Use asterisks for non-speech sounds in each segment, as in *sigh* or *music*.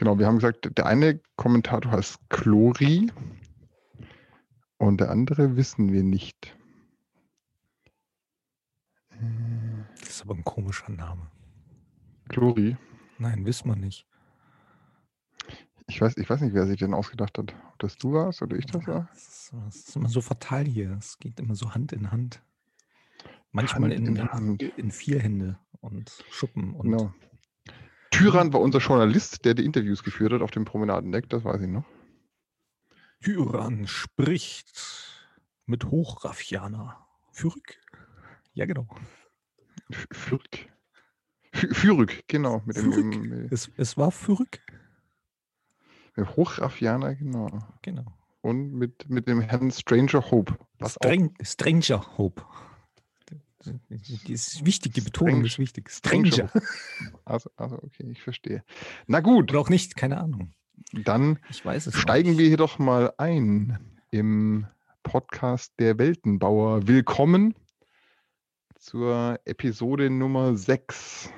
Genau, wir haben gesagt, der eine Kommentator heißt Chlori und der andere wissen wir nicht. Das ist aber ein komischer Name. Chlori? Nein, wissen wir nicht. Ich weiß, ich weiß nicht, wer sich den ausgedacht hat. Ob das du warst oder ich das war? Das ist, ist immer so fatal hier. Es geht immer so Hand in Hand. Manchmal Hand in, in Hand. in vier Hände und Schuppen. Und Genau. Tyrann war unser Journalist, der die Interviews geführt hat auf dem Promenadendeck, das weiß ich noch. Tyrann spricht mit Hochraffianer. Fürk. Ja, genau. F- Fürk. F- Fürk, genau. Mit dem, Fürk. dem, Es, es war Fürk. dem Hochraffianer, genau. Genau. Und mit, mit dem Herrn Stranger Hope. Strang, Stranger Hope. Die ist wichtig, die Betonung Strange. ist wichtig. Stranger. Also, also, okay, ich verstehe. Na gut, Oder auch nicht, keine Ahnung. dann Ich weiß es noch steigen wir hier doch mal ein im Podcast der Weltenbauer. Willkommen zur Episode Nummer 6.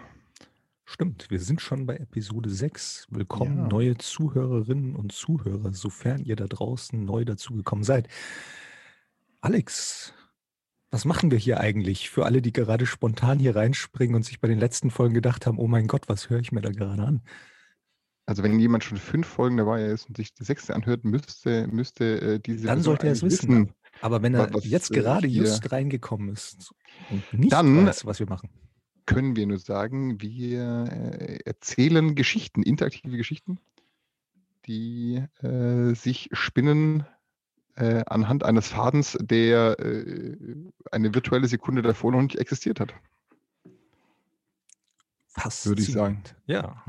Stimmt, wir sind schon bei Episode 6. Willkommen, Ja. neue Zuhörerinnen und Zuhörer, sofern ihr da draußen neu dazugekommen seid. Alex, was machen wir hier eigentlich für alle, die gerade spontan hier reinspringen und sich bei den letzten Folgen gedacht haben, oh mein Gott, was höre ich mir da gerade an? Also wenn jemand schon fünf Folgen dabei ist und sich die sechste anhört, müsste, müsste äh, diese Dann sollte er es eigentlich wissen. Aber wenn er wa- was, jetzt äh, gerade hier- just reingekommen ist und nicht Dann- weiß, was wir machen. können wir nur sagen, wir äh, erzählen Geschichten, interaktive Geschichten, die äh, sich spinnen äh, anhand eines Fadens, der äh, eine virtuelle Sekunde davor noch nicht existiert hat. Würde ich sagen. Ja.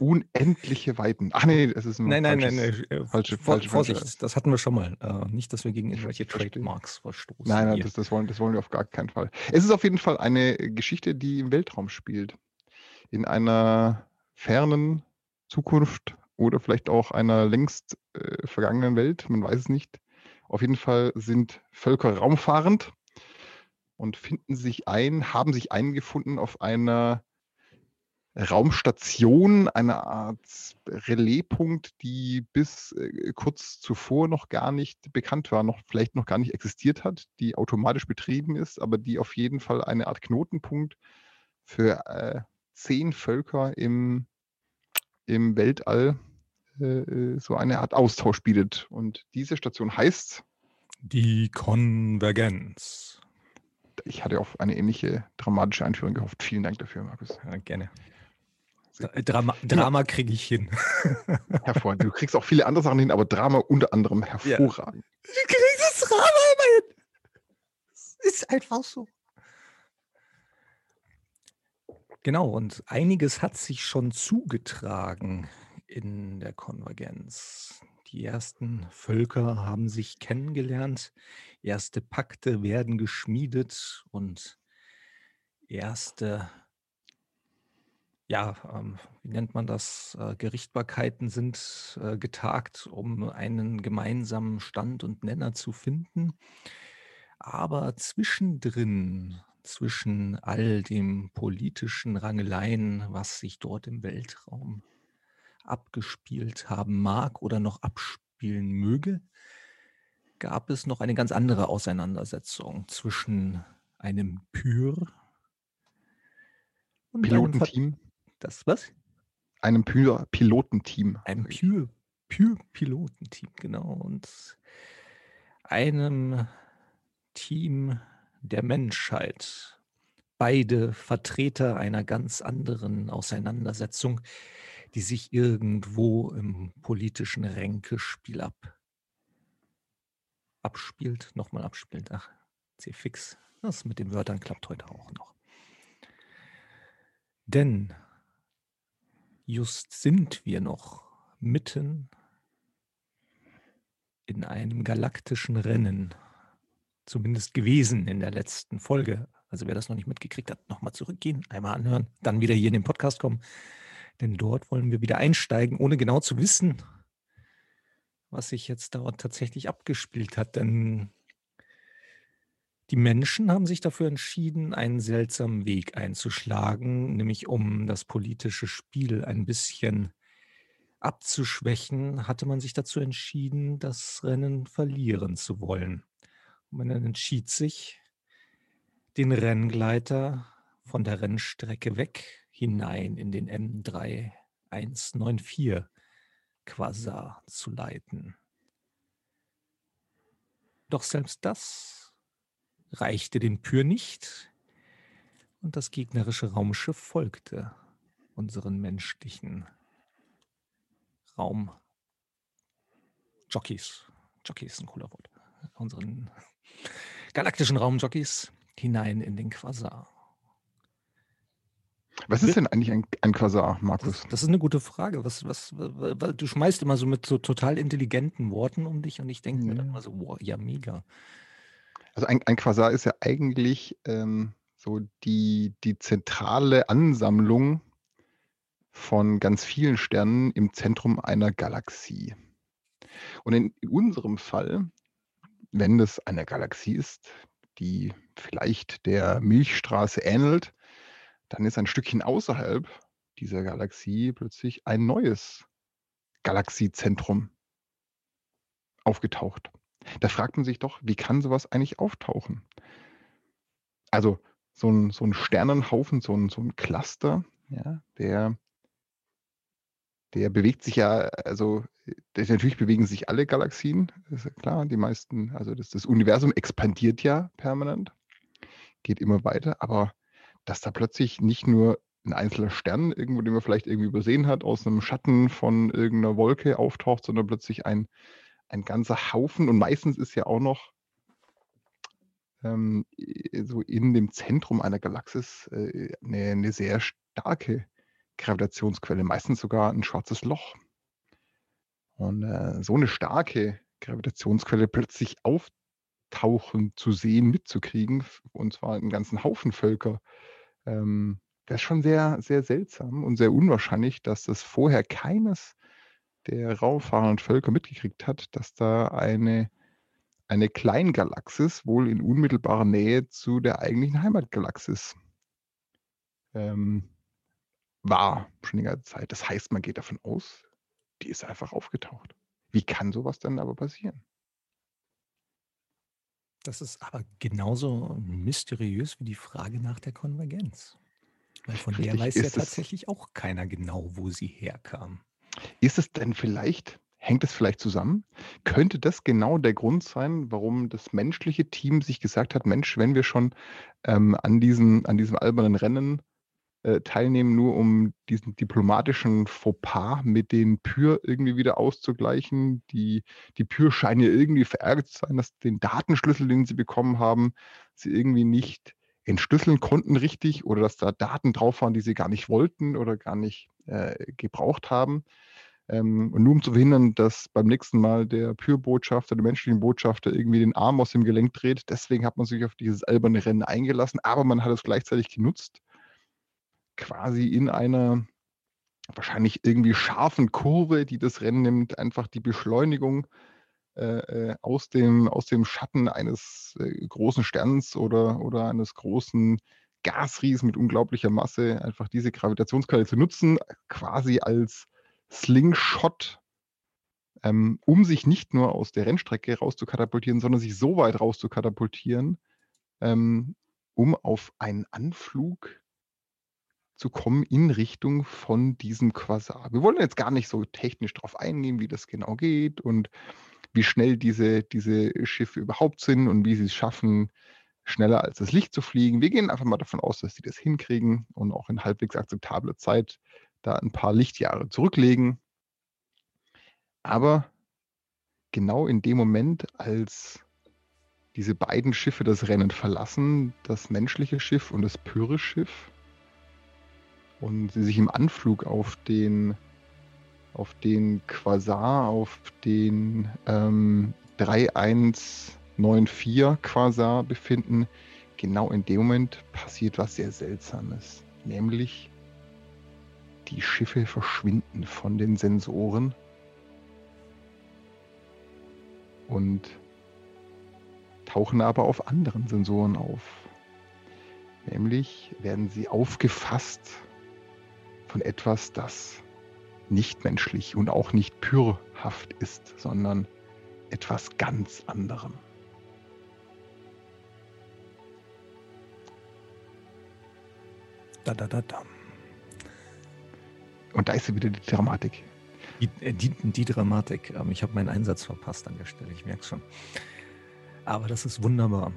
Unendliche Weiten. Ach nee, es ist ein Nein, nein, nein, nein. äh, falsche- Vor, falsche Vorsicht, Franchise. das hatten wir schon mal. Äh, nicht, dass wir gegen irgendwelche. Trademarks verstoßen. Nein, nein, das, das, wollen, das wollen wir auf gar keinen Fall. Es ist auf jeden Fall eine Geschichte, die im Weltraum spielt. In einer fernen Zukunft oder vielleicht auch einer längst äh, vergangenen Welt, man weiß es nicht. Auf jeden Fall sind Völker raumfahrend und finden sich ein, haben sich eingefunden auf einer Raumstation, einer Art Relaispunkt, die bis äh, kurz zuvor noch gar nicht bekannt war, noch vielleicht noch gar nicht existiert hat, die automatisch betrieben ist, aber die auf jeden Fall eine Art Knotenpunkt für äh, zehn Völker im, im Weltall äh, äh, so eine Art Austausch bietet. Und diese Station heißt, Die Konvergenz. ich hatte auf eine ähnliche dramatische Einführung gehofft. Vielen Dank dafür, Markus. Ja, gerne. Drama, Drama kriege ich hin. *laughs* Hervorragend. Du kriegst auch viele andere Sachen hin, aber Drama unter anderem hervorragend. Du kriegst das Drama immer hin. Es ist einfach so. Genau, und einiges hat sich schon zugetragen in der Konvergenz. Die ersten Völker haben sich kennengelernt, erste Pakte werden geschmiedet und erste, ja, ähm, wie nennt man das, äh, Gerichtbarkeiten sind äh, getagt, um einen gemeinsamen Stand und Nenner zu finden. Aber zwischendrin, zwischen all dem politischen Rangeleien, was sich dort im Weltraum abgespielt haben mag oder noch abspielen möge, gab es noch eine ganz andere Auseinandersetzung zwischen einem Pyr und einem Ver- Pilotenteam. Das was? Einem Py- Pilotenteam. Einem Pure, Pure Pilotenteam, genau. Und einem Team der Menschheit. Beide Vertreter einer ganz anderen Auseinandersetzung, die sich irgendwo im politischen Ränkespiel ab abspielt, nochmal abspielt. Ach, C-Fix. Das mit den Wörtern klappt heute auch noch. Denn just sind wir noch mitten in einem galaktischen Rennen, zumindest gewesen in der letzten Folge. Also wer das noch nicht mitgekriegt hat, nochmal zurückgehen, einmal anhören, dann wieder hier in den Podcast kommen. Denn dort wollen wir wieder einsteigen, ohne genau zu wissen, was sich jetzt dort tatsächlich abgespielt hat. Denn die Menschen haben sich dafür entschieden, einen seltsamen Weg einzuschlagen, nämlich um das politische Spiel ein bisschen abzuschwächen, hatte man sich dazu entschieden, das Rennen verlieren zu wollen. Und man entschied sich, den Renngleiter von der Rennstrecke weg hinein in den M3194 Quasar zu leiten. Doch selbst das reichte den Pür nicht und das gegnerische Raumschiff folgte unseren menschlichen Raum. Jockeys. Jockeys ist ein cooler Wort. Unseren galaktischen Raumjockeys hinein in den Quasar. Was ist denn eigentlich ein, ein Quasar, Markus? Das, das, ist eine gute Frage. Was, was, was, du schmeißt immer so mit so total intelligenten Worten um dich und ich denke mir dann immer so, wow, ja, mega. Also ein, ein Quasar ist ja eigentlich ähm, so die, die zentrale Ansammlung von ganz vielen Sternen im Zentrum einer Galaxie. Und in, in unserem Fall, wenn es eine Galaxie ist, die vielleicht der Milchstraße ähnelt, dann ist ein Stückchen außerhalb dieser Galaxie plötzlich ein neues Galaxiezentrum aufgetaucht. Da fragt man sich doch, wie kann sowas eigentlich auftauchen? Also so ein, so ein Sternenhaufen, so ein, so ein Cluster, ja, der, der bewegt sich ja, also natürlich bewegen sich alle Galaxien, ist ja klar, die meisten, also das, das Universum expandiert ja permanent, geht immer weiter, aber dass da plötzlich nicht nur ein einzelner Stern, irgendwo, den man vielleicht irgendwie übersehen hat, aus einem Schatten von irgendeiner Wolke auftaucht, sondern plötzlich ein, ein ganzer Haufen. Und meistens ist ja auch noch ähm, so in dem Zentrum einer Galaxis äh, eine, eine sehr starke Gravitationsquelle, meistens sogar ein schwarzes Loch. Und äh, so eine starke Gravitationsquelle plötzlich auftauchen zu sehen, mitzukriegen, und zwar einen ganzen Haufen Völker, ähm, das ist schon sehr, sehr seltsam und sehr unwahrscheinlich, dass das vorher keines der raumfahrenden Völker mitgekriegt hat, dass da eine, eine Kleingalaxis wohl in unmittelbarer Nähe zu der eigentlichen Heimatgalaxis ähm, war, schon ganze Zeit. Das heißt, man geht davon aus, die ist einfach aufgetaucht. Wie kann sowas dann aber passieren? Das ist aber genauso mysteriös wie die Frage nach der Konvergenz. Weil von Richtig, der weiß ja tatsächlich auch keiner genau, wo sie herkam. Ist es denn vielleicht, hängt es vielleicht zusammen? Könnte das genau der Grund sein, warum das menschliche Team sich gesagt hat, Mensch, wenn wir schon ähm, an, diesen, an diesem albernen Rennen äh, teilnehmen, nur um diesen diplomatischen Fauxpas mit den Pür irgendwie wieder auszugleichen. Die, die Pür scheinen ja irgendwie verärgert zu sein, dass den Datenschlüssel, den sie bekommen haben, sie irgendwie nicht entschlüsseln konnten richtig oder dass da Daten drauf waren, die sie gar nicht wollten oder gar nicht äh, gebraucht haben. Ähm, und nur um zu verhindern, dass beim nächsten Mal der Pür-Botschafter, der menschlichen Botschafter irgendwie den Arm aus dem Gelenk dreht. Deswegen hat man sich auf dieses alberne Rennen eingelassen, aber man hat es gleichzeitig genutzt, quasi in einer wahrscheinlich irgendwie scharfen Kurve, die das Rennen nimmt, einfach die Beschleunigung äh, äh, aus, dem, aus dem Schatten eines äh, großen Sterns oder, oder eines großen Gasriesen mit unglaublicher Masse, einfach diese Gravitationsquelle zu nutzen, quasi als Slingshot, ähm, um sich nicht nur aus der Rennstrecke rauszukatapultieren, sondern sich so weit rauszukatapultieren, ähm, um auf einen Anflug zu kommen in Richtung von diesem Quasar. Wir wollen jetzt gar nicht so technisch darauf eingehen, wie das genau geht und wie schnell diese, diese Schiffe überhaupt sind und wie sie es schaffen, schneller als das Licht zu fliegen. Wir gehen einfach mal davon aus, dass sie das hinkriegen und auch in halbwegs akzeptabler Zeit da ein paar Lichtjahre zurücklegen. Aber genau in dem Moment, als diese beiden Schiffe das Rennen verlassen, das menschliche Schiff und das Pyrrhus-Schiff, und sie sich im Anflug auf den auf den Quasar, auf den ähm, 3194 Quasar befinden, genau in dem Moment passiert was sehr Seltsames. Nämlich die Schiffe verschwinden von den Sensoren und tauchen aber auf anderen Sensoren auf. Nämlich werden sie aufgefasst von etwas, das nicht menschlich und auch nicht pürhaft ist, sondern etwas ganz anderem. Da, da, da, da. Und da ist wieder die Dramatik. Die, äh, die, die Dramatik. Ähm, ich habe meinen Einsatz verpasst an der Stelle, ich merke es schon. Aber das ist wunderbar.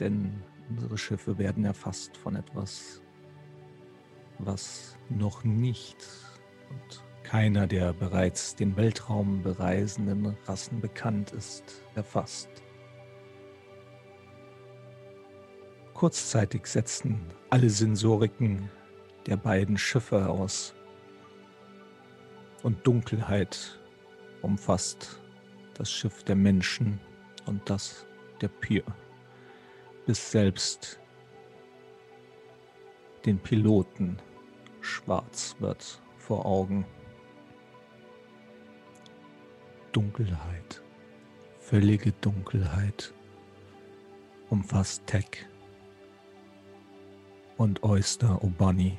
Denn unsere Schiffe werden erfasst von etwas, was noch nicht und keiner der bereits den Weltraum bereisenden Rassen bekannt ist, erfasst. Kurzzeitig setzten alle Sensoriken der beiden Schiffe aus und Dunkelheit umfasst das Schiff der Menschen und das der Pier, bis selbst den Piloten schwarz wird vor Augen. Dunkelheit, völlige Dunkelheit umfasst Tech und Oyster O'Bunny,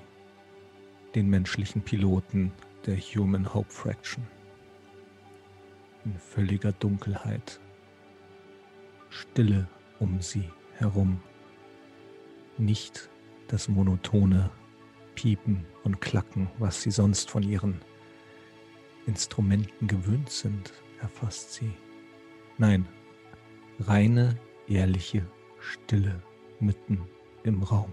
den menschlichen Piloten der Human Hope Fraction. In völliger Dunkelheit, Stille um sie herum, nicht das monotone Piepen und Klacken, was sie sonst von ihren Instrumenten gewöhnt sind, erfasst sie. Nein, reine, ehrliche Stille mitten im Raum.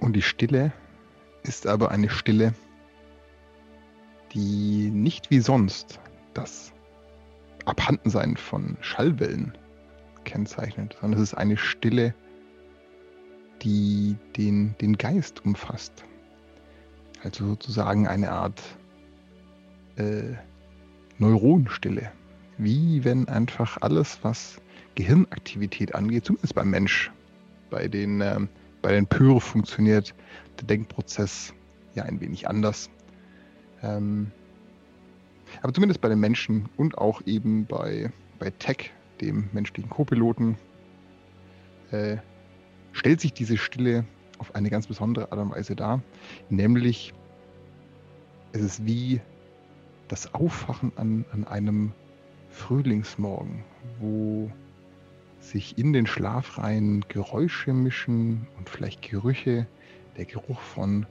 Und die Stille ist aber eine Stille, die nicht wie sonst das Abhandensein von Schallwellen kennzeichnet, sondern es ist eine Stille, die den, den Geist umfasst. Also sozusagen eine Art äh, Neuronenstille. Wie wenn einfach alles, was Gehirnaktivität angeht, zumindest beim Mensch, bei den bei den Pyro funktioniert der Denkprozess ja ein wenig anders. Ähm, aber zumindest bei den Menschen und auch eben bei, bei Tech, dem menschlichen Co-Piloten, äh, stellt sich diese Stille auf eine ganz besondere Art und Weise dar. Nämlich, es ist wie das Aufwachen an, an einem Frühlingsmorgen, wo sich in den Schlafreihen Geräusche mischen und vielleicht Gerüche, der Geruch von,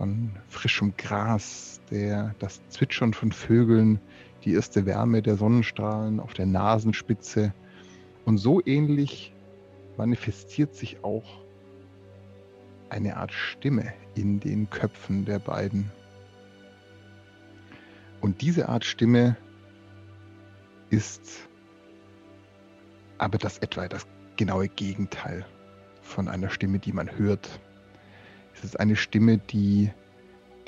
von frischem Gras, der, das Zwitschern von Vögeln, die erste Wärme der Sonnenstrahlen auf der Nasenspitze. Und so ähnlich manifestiert sich auch eine Art Stimme in den Köpfen der beiden. Und diese Art Stimme ist aber das etwa das genaue Gegenteil von einer Stimme, die man hört. Es ist eine Stimme, die,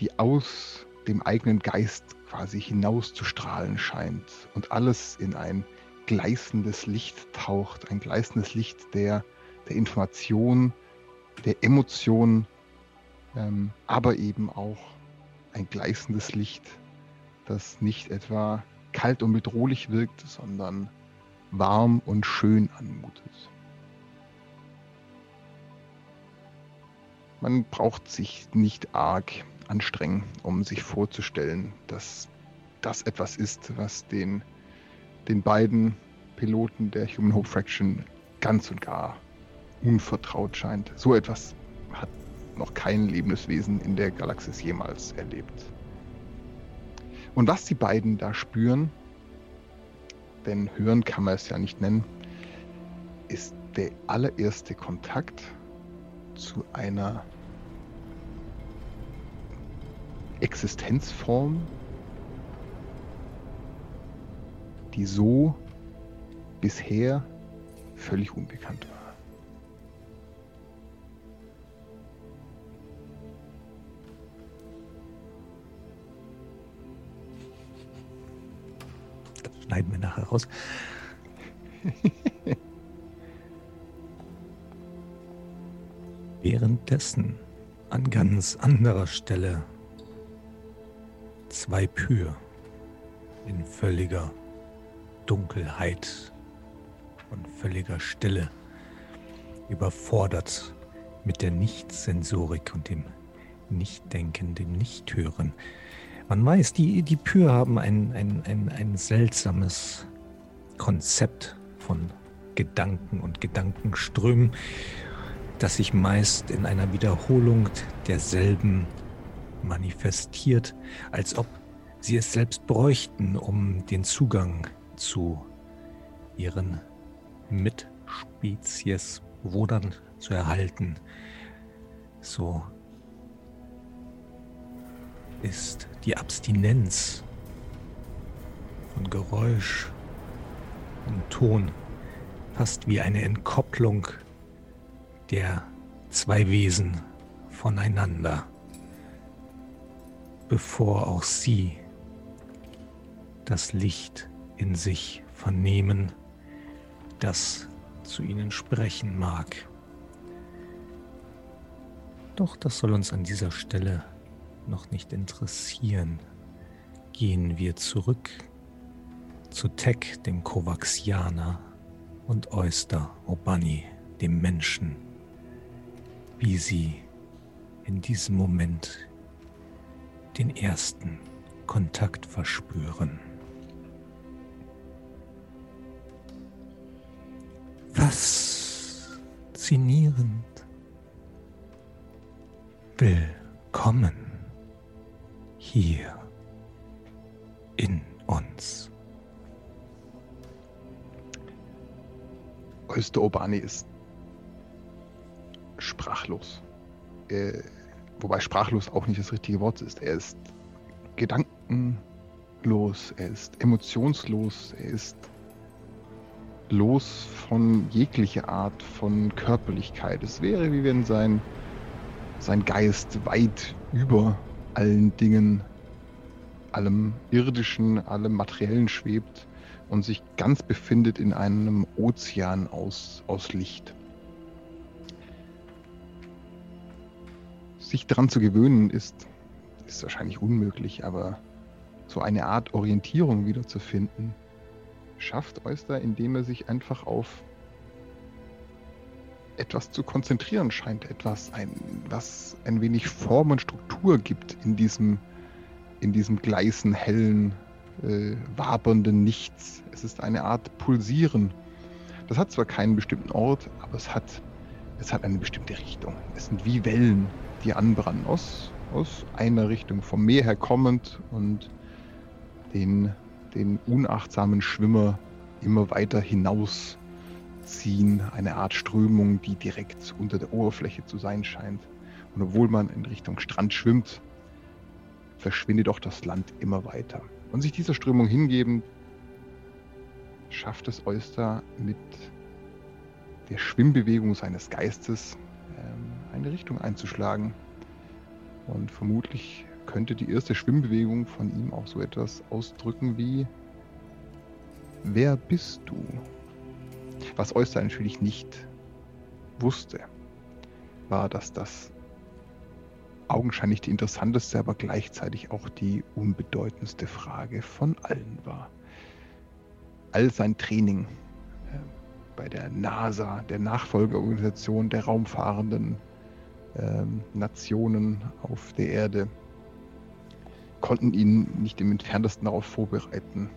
die aus dem eigenen Geist quasi hinauszustrahlen scheint und alles in ein gleißendes Licht taucht, ein gleißendes Licht der, der Information, der Emotion, ähm, aber eben auch ein gleißendes Licht, das nicht etwa kalt und bedrohlich wirkt, sondern warm und schön anmutet. Man braucht sich nicht arg anstrengen, um sich vorzustellen, dass das etwas ist, was den, den beiden Piloten der Human Hope Fraction ganz und gar unvertraut scheint. So etwas hat noch kein lebendes Wesen in der Galaxis jemals erlebt. Und was die beiden da spüren, denn hören kann man es ja nicht nennen, ist der allererste Kontakt zu einer Existenzform, die so bisher völlig unbekannt war. schneiden wir nachher raus. *laughs* Währenddessen an ganz anderer Stelle zwei Pür in völliger Dunkelheit und völliger Stille, überfordert mit der Nichtsensorik und dem Nichtdenken, dem Nichthören. Man weiß, die, die Pür haben ein, ein, ein, ein seltsames Konzept von Gedanken und Gedankenströmen, das sich meist in einer Wiederholung derselben manifestiert, als ob sie es selbst bräuchten, um den Zugang zu ihren Mitspezies Brudern zu erhalten. So ist die Abstinenz von Geräusch und Ton fast wie eine Entkopplung der zwei Wesen voneinander, bevor auch sie das Licht in sich vernehmen, das zu ihnen sprechen mag. Doch das soll uns an dieser Stelle noch nicht interessieren. Gehen wir zurück zu Tech, dem Kovaxianer, und Oyster Obani, dem Menschen, wie sie in diesem Moment den ersten Kontakt verspüren. Faszinierend. Willkommen hier in uns. Oyster-Obani ist sprachlos. Äh, wobei sprachlos auch nicht das richtige Wort ist. Er ist gedankenlos, er ist emotionslos, er ist los von jeglicher Art von Körperlichkeit. Es wäre, wie wenn sein, sein Geist weit über allen Dingen, allem Irdischen, allem Materiellen schwebt und sich ganz befindet in einem Ozean aus, aus Licht. Sich daran zu gewöhnen ist, ist wahrscheinlich unmöglich, aber so eine Art Orientierung wiederzufinden, schafft Oyster, indem er sich einfach auf etwas zu konzentrieren scheint, etwas, ein, was ein wenig Form und Struktur gibt in diesem, in diesem gleißen, hellen, äh, wabernden Nichts. Es ist eine Art Pulsieren. Das hat zwar keinen bestimmten Ort, aber es hat, es hat eine bestimmte Richtung. Es sind wie Wellen, die anbrennen aus, aus einer Richtung, vom Meer her kommend und den den unachtsamen Schwimmer immer weiter hinausziehen. Eine Art Strömung, die direkt unter der Oberfläche zu sein scheint. Und obwohl man in Richtung Strand schwimmt, verschwindet auch das Land immer weiter. Und sich dieser Strömung hingeben, schafft es Oyster mit der Schwimmbewegung seines Geistes ähm, eine Richtung einzuschlagen. Und vermutlich könnte die erste Schwimmbewegung von ihm auch so etwas ausdrücken wie Wer bist du? Was Oyster natürlich nicht wusste, war, dass das augenscheinlich die interessanteste, aber gleichzeitig auch die unbedeutendste Frage von allen war. All sein Training äh, bei der NASA, der Nachfolgeorganisation der raumfahrenden Nationen auf der Erde, konnten ihn nicht im entferntesten darauf vorbereiten,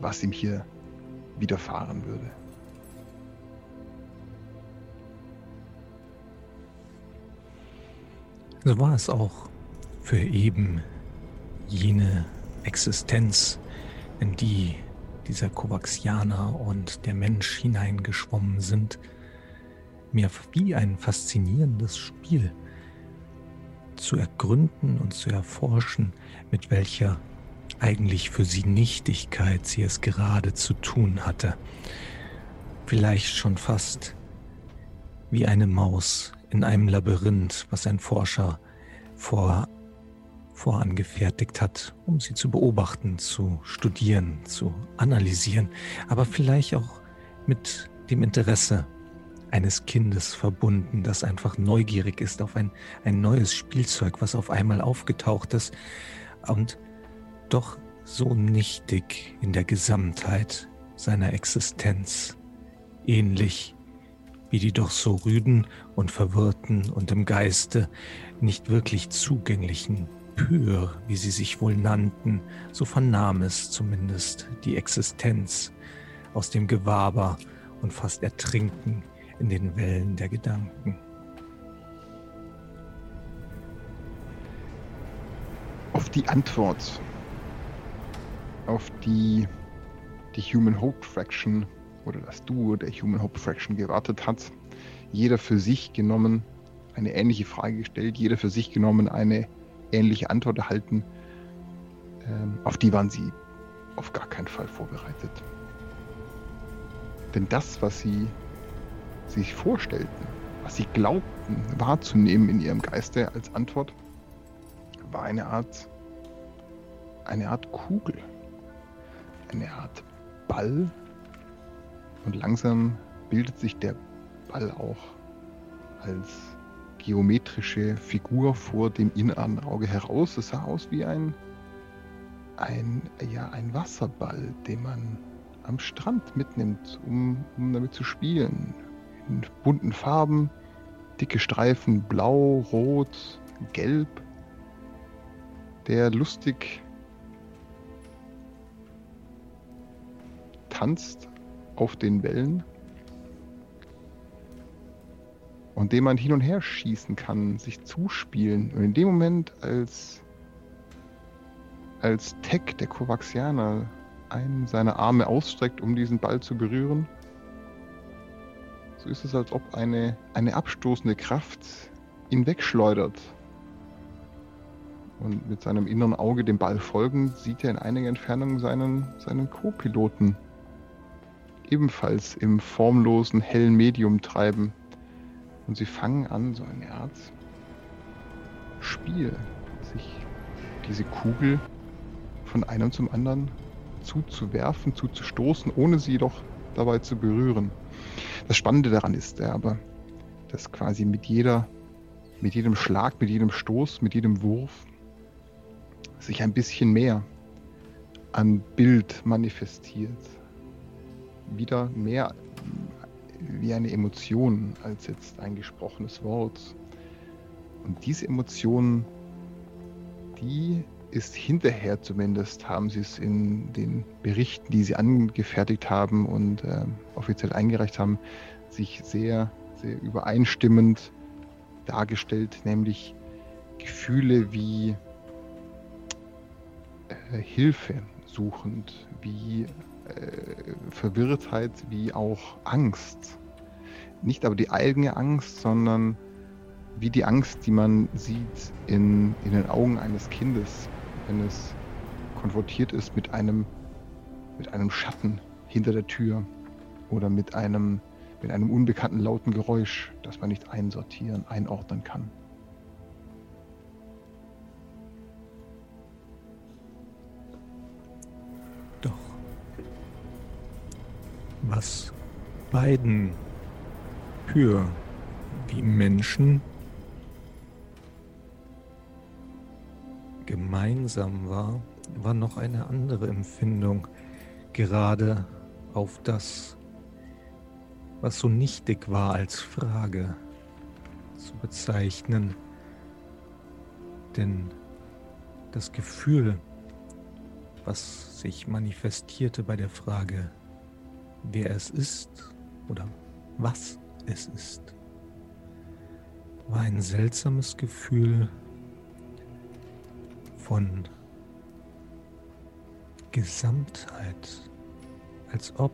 was ihm hier widerfahren würde. So war es auch für eben jene Existenz, in die dieser Kovaxianer und der Mensch hineingeschwommen sind, mir wie ein faszinierendes Spiel zu ergründen und zu erforschen, mit welcher eigentlich für sie Nichtigkeit sie es gerade zu tun hatte. Vielleicht schon fast wie eine Maus in einem Labyrinth, was ein Forscher vor, vorangefertigt hat, um sie zu beobachten, zu studieren, zu analysieren, aber vielleicht auch mit dem Interesse eines Kindes verbunden, das einfach neugierig ist auf ein, ein neues Spielzeug, was auf einmal aufgetaucht ist und doch so nichtig in der Gesamtheit seiner Existenz, ähnlich wie die doch so rüden und verwirrten und im Geiste nicht wirklich zugänglichen Pyr, wie sie sich wohl nannten, so vernahm es zumindest die Existenz aus dem Gewaber und fast ertrinken in den Wellen der Gedanken. Auf die Antwort, auf die die Human Hope Fraction oder das Duo der Human Hope Fraction gewartet hat, jeder für sich genommen eine ähnliche Frage gestellt, jeder für sich genommen eine ähnliche Antwort erhalten. Ähm, auf die waren sie auf gar keinen Fall vorbereitet. Denn das, was sie sich vorstellten, was sie glaubten wahrzunehmen in ihrem Geiste als Antwort, war eine Art, eine Art Kugel, eine Art Ball. Und langsam bildet sich der Ball auch als geometrische Figur vor dem inneren Auge heraus. Es sah aus wie ein, ein, ja, ein Wasserball, den man am Strand mitnimmt, um, um damit zu spielen. In bunten Farben, dicke Streifen, blau, rot, gelb, der lustig tanzt auf den Wellen. Und den man hin und her schießen kann, sich zuspielen. Und in dem Moment, als, als Tech, der Kovaxianer, einen seiner Arme ausstreckt, um diesen Ball zu berühren, so ist es, als ob eine, eine abstoßende Kraft ihn wegschleudert. Und mit seinem inneren Auge dem Ball folgend sieht er in einiger Entfernung seinen, seinen Co-Piloten ebenfalls im formlosen, hellen Medium treiben. Und sie fangen an, so eine Art Spiel, sich diese Kugel von einem zum anderen zuzuwerfen, zuzustoßen, ohne sie jedoch dabei zu berühren. Das Spannende daran ist ja aber, dass quasi mit jeder, mit jedem Schlag, mit jedem Stoß, mit jedem Wurf sich ein bisschen mehr an Bild manifestiert. Wieder mehr wie eine Emotion als jetzt ein gesprochenes Wort. Und diese Emotion, die ist hinterher zumindest, haben sie es in den Berichten, die sie angefertigt haben und äh, offiziell eingereicht haben, sich sehr, sehr übereinstimmend dargestellt, nämlich Gefühle wie äh, Hilfe suchend, wie äh, Verwirrtheit wie auch Angst. Nicht aber die eigene Angst, sondern wie die Angst, die man sieht in, in den Augen eines Kindes, wenn es konfrontiert ist mit einem, mit einem Schatten hinter der Tür oder mit einem, mit einem unbekannten lauten Geräusch, das man nicht einsortieren, einordnen kann. was beiden für wie Menschen gemeinsam war, war noch eine andere Empfindung, gerade auf das, was so nichtig war als Frage zu bezeichnen. Denn das Gefühl, was sich manifestierte bei der Frage, wer es ist oder was es ist, war ein seltsames Gefühl von Gesamtheit, als ob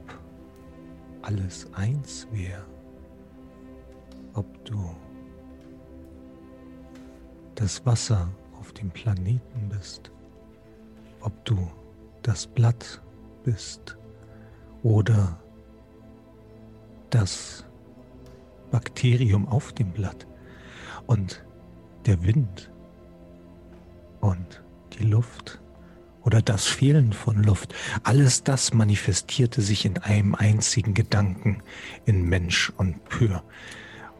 alles eins wäre, ob du das Wasser auf dem Planeten bist, ob du das Blatt bist oder das Bakterium auf dem Blatt und der Wind und die Luft oder das Fehlen von Luft, alles das manifestierte sich in einem einzigen Gedanken in Mensch und Pür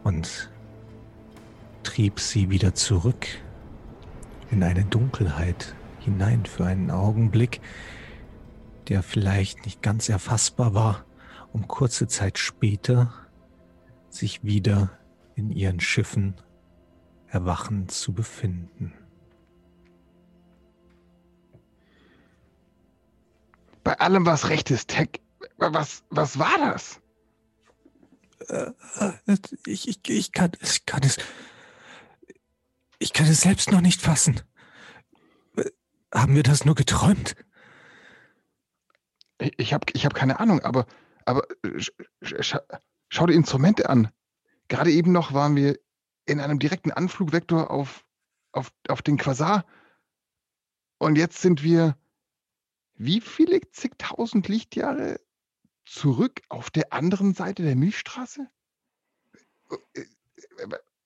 und trieb sie wieder zurück in eine Dunkelheit hinein für einen Augenblick, der vielleicht nicht ganz erfassbar war, um kurze Zeit später sich wieder in ihren Schiffen erwachend zu befinden. Bei allem, was recht ist, Tech, was, was war das? Äh, äh, ich, ich, ich, kann, ich kann es. Ich kann es selbst noch nicht fassen. Haben wir das nur geträumt? Ich, ich habe ich hab keine Ahnung, aber, aber sch, schau die Instrumente an. Gerade eben noch waren wir in einem direkten Anflugvektor auf, auf, auf den Quasar. Und jetzt sind wir wie viele zigtausend Lichtjahre zurück auf der anderen Seite der Milchstraße?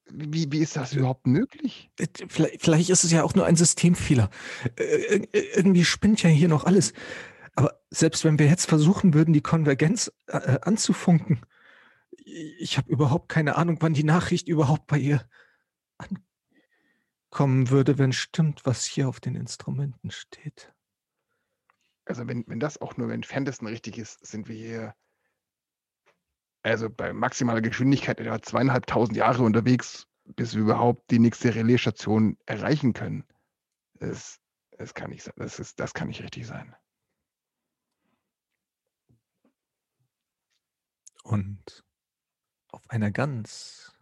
Wie, wie ist das überhaupt möglich? Vielleicht, vielleicht ist es ja auch nur ein Systemfehler. Irgendwie spinnt ja hier noch alles. Aber selbst wenn wir jetzt versuchen würden, die Konvergenz äh, anzufunken, ich habe überhaupt keine Ahnung, wann die Nachricht überhaupt bei ihr ankommen würde, wenn stimmt, was hier auf den Instrumenten steht also wenn, wenn das auch nur im Entferntesten richtig ist, sind wir hier also bei maximaler Geschwindigkeit etwa zweieinhalbtausend Jahre unterwegs, bis wir überhaupt die nächste Relaisstation erreichen können. Das, das kann nicht. Das, ist, das kann nicht richtig sein. Und auf einer ganz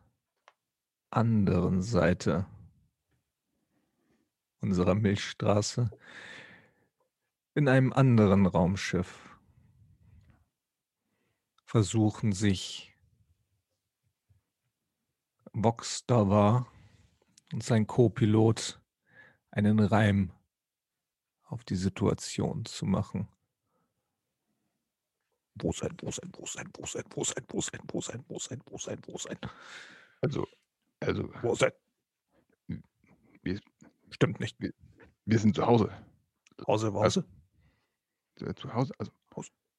anderen Seite unserer Milchstraße in einem anderen Raumschiff versuchen sich Vox Dava und sein Co-Pilot einen Reim auf die Situation zu machen. Wo sein, wo sein, wo sein, wo sein, wo sein, wo sein, wo sein, wo sein, wo sein, wo sein. Also, also. Wo sein? Wir, Stimmt nicht. Wir, wir sind zu Hause. Hause, Hause? Also, äh, zu Hause. Also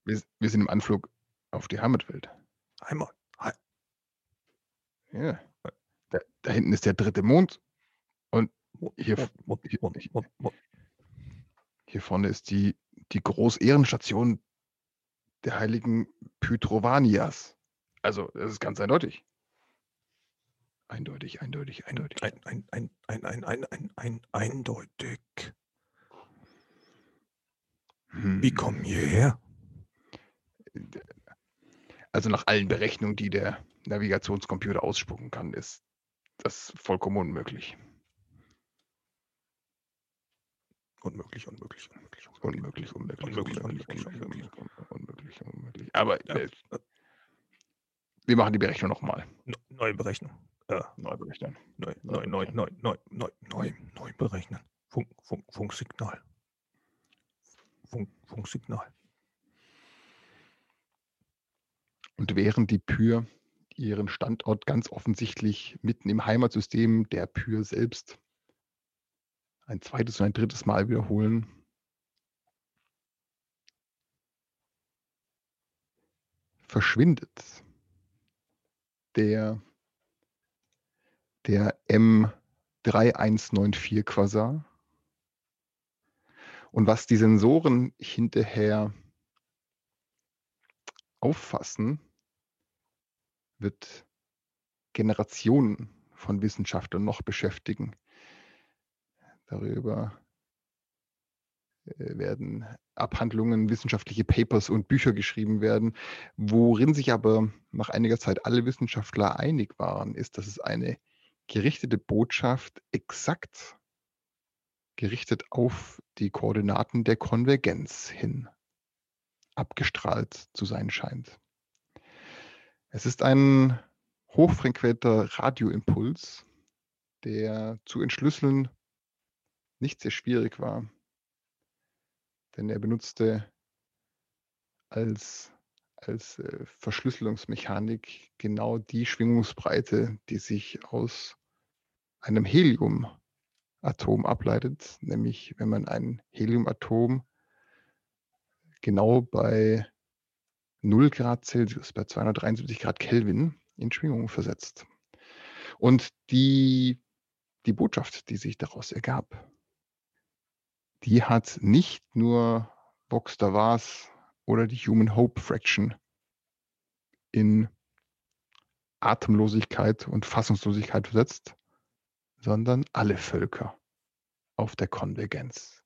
wir, wir, sind im Anflug auf die Heimatwelt. Heimat. He ja. Da, da, hinten ist der dritte Mond. Und hier, hier, hier vorne ist die, die Großehrenstation der heiligen Pytrovanias. Also, das ist ganz eindeutig. Eindeutig, eindeutig, eindeutig. Ein, ein, ein, ein, ein, ein, ein, ein, eindeutig. Wie kommen wir her? Also nach allen Berechnungen, die der Navigationscomputer ausspucken kann, ist das vollkommen unmöglich. Unmöglich, unmöglich, unmöglich, unmöglich, unmöglich, unmöglich, unmöglich, unmöglich, unmöglich, unmöglich. Aber wir machen die Berechnung nochmal. Neue Berechnung. Neu berechnen. Neu, neu, neu, neu, neu, neu, neu, neu berechnen. Funk, Funk, Funksignal. Funk Funksignal. Und während die Pür ihren Standort ganz offensichtlich mitten im Heimatsystem der Pür selbst ein zweites und ein drittes Mal wiederholen, verschwindet der, der M3194 Quasar und was die Sensoren hinterher auffassen, wird Generationen von Wissenschaftlern noch beschäftigen. Darüber äh, werden Abhandlungen, wissenschaftliche Papers und Bücher geschrieben werden. Worin sich aber nach einiger Zeit alle Wissenschaftler einig waren, ist, dass es eine gerichtete Botschaft exakt gerichtet auf die Koordinaten der Konvergenz hin abgestrahlt zu sein scheint. Es ist ein hochfrequenter Radioimpuls, der zu entschlüsseln nicht sehr schwierig war, denn er benutzte als, als äh, Verschlüsselungsmechanik genau die Schwingungsbreite, die sich aus einem Helium Atom ableitet, nämlich wenn man ein Heliumatom genau bei 0 Grad Celsius, bei 273 Grad Kelvin in Schwingung versetzt. Und die, die Botschaft, die sich daraus ergab, die hat nicht nur Vox Davas oder die Human Hope Fraction in Atemlosigkeit und Fassungslosigkeit versetzt, sondern alle Völker auf der Konvergenz.